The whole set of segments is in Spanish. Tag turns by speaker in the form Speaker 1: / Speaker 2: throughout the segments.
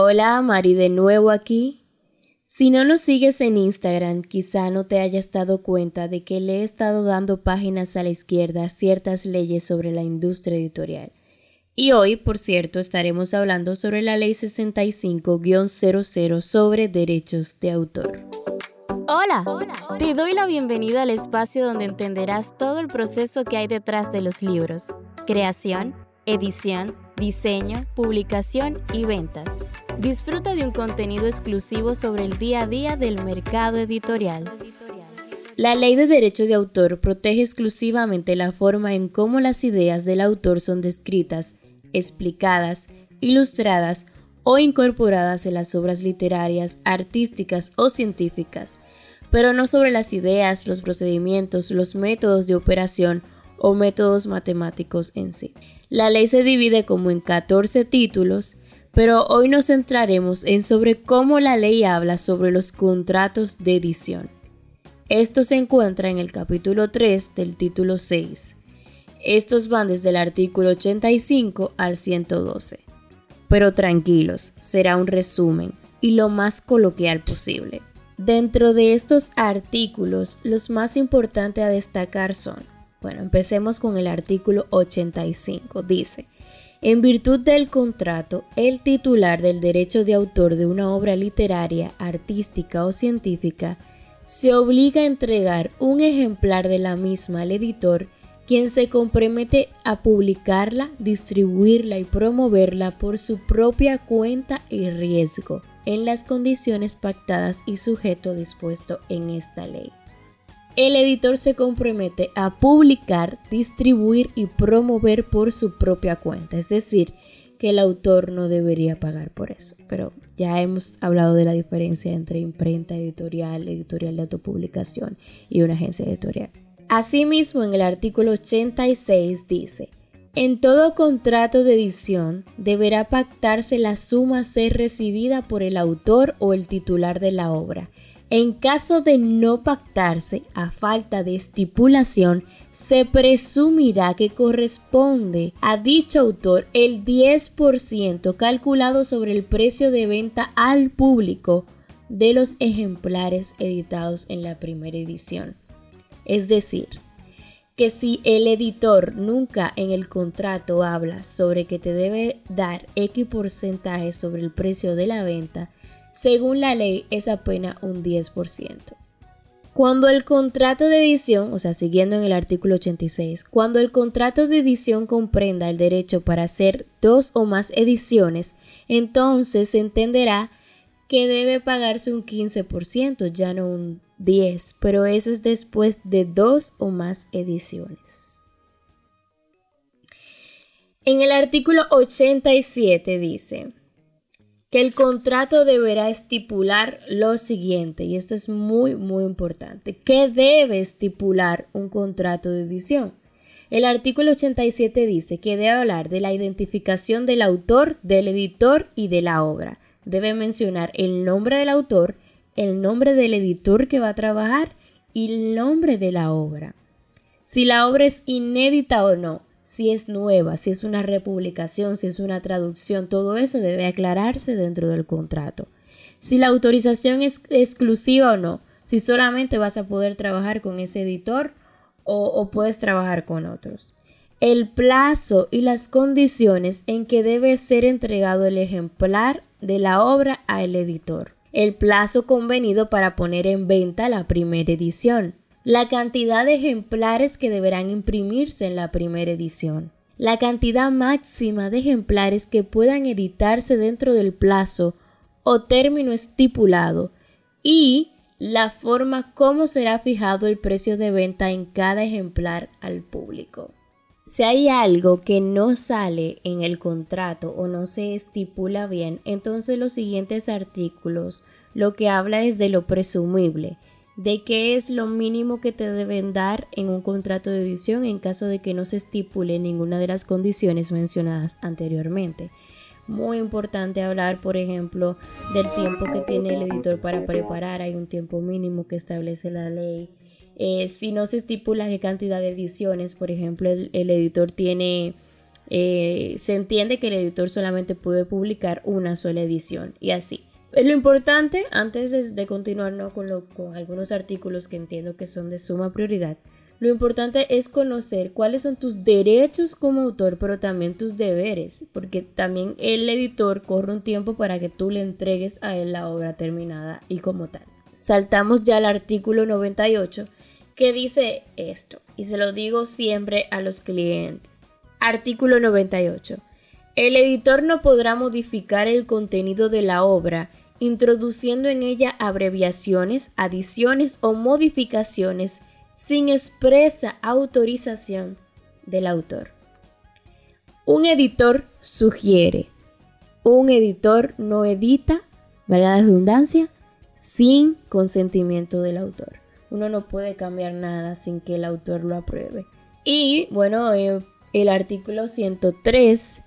Speaker 1: Hola, Mari de nuevo aquí. Si no nos sigues en Instagram, quizá no te hayas dado cuenta de que le he estado dando páginas a la izquierda ciertas leyes sobre la industria editorial. Y hoy, por cierto, estaremos hablando sobre la Ley 65-00 sobre derechos de autor.
Speaker 2: Hola, te doy la bienvenida al espacio donde entenderás todo el proceso que hay detrás de los libros, creación, edición, diseño, publicación y ventas. Disfruta de un contenido exclusivo sobre el día a día del mercado editorial.
Speaker 1: La ley de derecho de autor protege exclusivamente la forma en cómo las ideas del autor son descritas, explicadas, ilustradas o incorporadas en las obras literarias, artísticas o científicas, pero no sobre las ideas, los procedimientos, los métodos de operación o métodos matemáticos en sí. La ley se divide como en 14 títulos, pero hoy nos centraremos en sobre cómo la ley habla sobre los contratos de edición. Esto se encuentra en el capítulo 3 del título 6. Estos van desde el artículo 85 al 112. Pero tranquilos, será un resumen y lo más coloquial posible. Dentro de estos artículos, los más importantes a destacar son bueno, empecemos con el artículo 85. Dice, en virtud del contrato, el titular del derecho de autor de una obra literaria, artística o científica se obliga a entregar un ejemplar de la misma al editor, quien se compromete a publicarla, distribuirla y promoverla por su propia cuenta y riesgo, en las condiciones pactadas y sujeto dispuesto en esta ley el editor se compromete a publicar, distribuir y promover por su propia cuenta. Es decir, que el autor no debería pagar por eso. Pero ya hemos hablado de la diferencia entre imprenta editorial, editorial de autopublicación y una agencia editorial. Asimismo, en el artículo 86 dice, en todo contrato de edición deberá pactarse la suma a ser recibida por el autor o el titular de la obra en caso de no pactarse a falta de estipulación, se presumirá que corresponde a dicho autor el 10% calculado sobre el precio de venta al público de los ejemplares editados en la primera edición. Es decir, que si el editor nunca en el contrato habla sobre que te debe dar X porcentaje sobre el precio de la venta, según la ley es apenas un 10%. Cuando el contrato de edición, o sea, siguiendo en el artículo 86, cuando el contrato de edición comprenda el derecho para hacer dos o más ediciones, entonces se entenderá que debe pagarse un 15%, ya no un 10%, pero eso es después de dos o más ediciones. En el artículo 87 dice, que el contrato deberá estipular lo siguiente, y esto es muy, muy importante. ¿Qué debe estipular un contrato de edición? El artículo 87 dice que debe hablar de la identificación del autor, del editor y de la obra. Debe mencionar el nombre del autor, el nombre del editor que va a trabajar y el nombre de la obra. Si la obra es inédita o no, si es nueva, si es una republicación, si es una traducción, todo eso debe aclararse dentro del contrato. Si la autorización es exclusiva o no, si solamente vas a poder trabajar con ese editor o, puedes trabajar con otros. El plazo y las condiciones en que debe ser entregado el ejemplar de la obra al editor. El plazo convenido para poner en venta la primera edición la cantidad de ejemplares que deberán imprimirse en la primera edición, la cantidad máxima de ejemplares que puedan editarse dentro del plazo o término estipulado y la forma como será fijado el precio de venta en cada ejemplar al público. Si hay algo que no sale en el contrato o no se estipula bien, entonces los siguientes artículos lo que habla es de lo presumible, de qué es lo mínimo que te deben dar en un contrato de edición en caso de que no se estipule ninguna de las condiciones mencionadas anteriormente. Muy importante hablar, por ejemplo, del tiempo que tiene el editor para preparar. Hay un tiempo mínimo que establece la ley. Eh, si no se estipula qué cantidad de ediciones, por ejemplo, el, editor tiene eh, se entiende que el editor solamente puede publicar una sola edición y así. Lo importante, antes de, continuar con, con algunos artículos que entiendo que son de suma prioridad, lo importante es conocer cuáles son tus derechos como autor, pero también tus deberes, porque también el editor corre un tiempo para que tú le entregues a él la obra terminada y como tal. Saltamos ya al artículo 98 que dice esto, y se lo digo siempre a los clientes. Artículo 98. El editor no podrá modificar el contenido de la obra introduciendo en ella abreviaciones, adiciones o modificaciones sin expresa autorización del autor. Un editor sugiere, un editor no edita, ¿verdad la redundancia? Sin consentimiento del autor. Uno no puede cambiar nada sin que el autor lo apruebe. Y bueno, eh, el artículo 103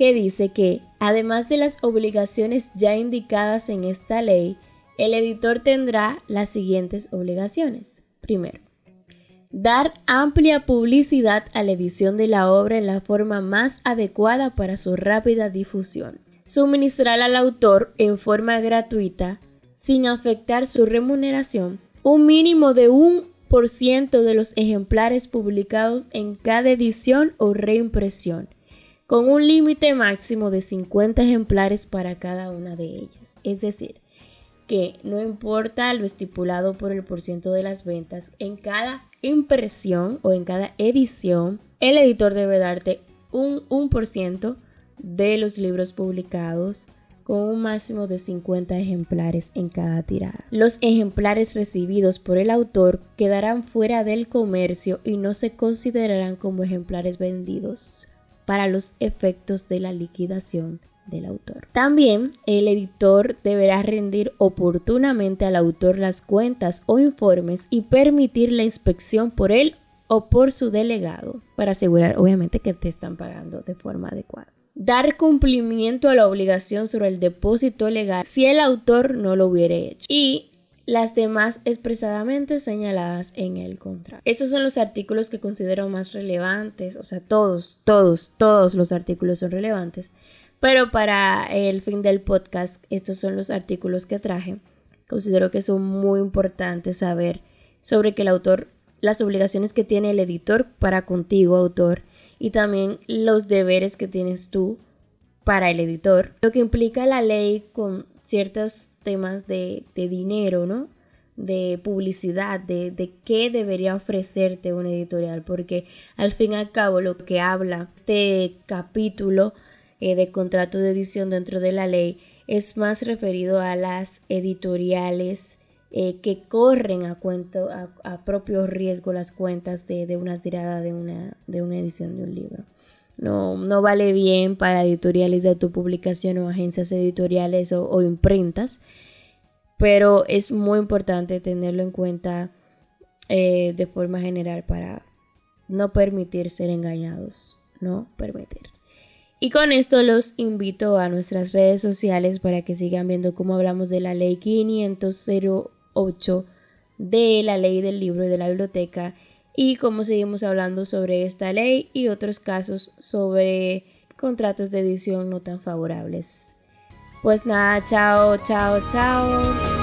Speaker 1: que dice que, además de las obligaciones ya indicadas en esta ley, el editor tendrá las siguientes obligaciones. Primero, dar amplia publicidad a la edición de la obra en la forma más adecuada para su rápida difusión. Suministrar al autor en forma gratuita, sin afectar su remuneración, un mínimo de un por ciento de los ejemplares publicados en cada edición o reimpresión, con un límite máximo de 50 ejemplares para cada una de ellas. Es decir, que no importa lo estipulado por el porciento de las ventas, en cada impresión o en cada edición, el editor debe darte un 1% de los libros publicados con un máximo de 50 ejemplares en cada tirada. Los ejemplares recibidos por el autor quedarán fuera del comercio y no se considerarán como ejemplares vendidos para los efectos de la liquidación del autor. También el editor deberá rendir oportunamente al autor las cuentas o informes y permitir la inspección por él o por su delegado para asegurar obviamente que te están pagando de forma adecuada. Dar cumplimiento a la obligación sobre el depósito legal si el autor no lo hubiera hecho. Y las demás expresadamente señaladas en el contrato. Estos son los artículos que considero más relevantes, o sea, todos, todos, todos los artículos son relevantes, pero para el fin del podcast, estos son los artículos que traje. Considero que son muy importantes saber sobre que el autor, las obligaciones que tiene el editor para contigo, autor, y también los deberes que tienes tú para el editor. Lo que implica la ley con ciertos temas de, dinero, ¿no? de publicidad, de, de, qué debería ofrecerte un editorial, porque al fin y al cabo lo que habla este capítulo eh, de contrato de edición dentro de la ley es más referido a las editoriales eh, que corren a, cuento, a, propio riesgo las cuentas de, una tirada de una, de una edición de un libro. No, no vale bien para editoriales de autopublicación o agencias editoriales o, imprentas, pero es muy importante tenerlo en cuenta eh, de forma general para no permitir ser engañados, no permitir. Y con esto los invito a nuestras redes sociales para que sigan viendo cómo hablamos de la ley 508 de la ley del libro y de la biblioteca y cómo seguimos hablando sobre esta ley y otros casos sobre contratos de edición no tan favorables. Pues nada, chao, chao, chao.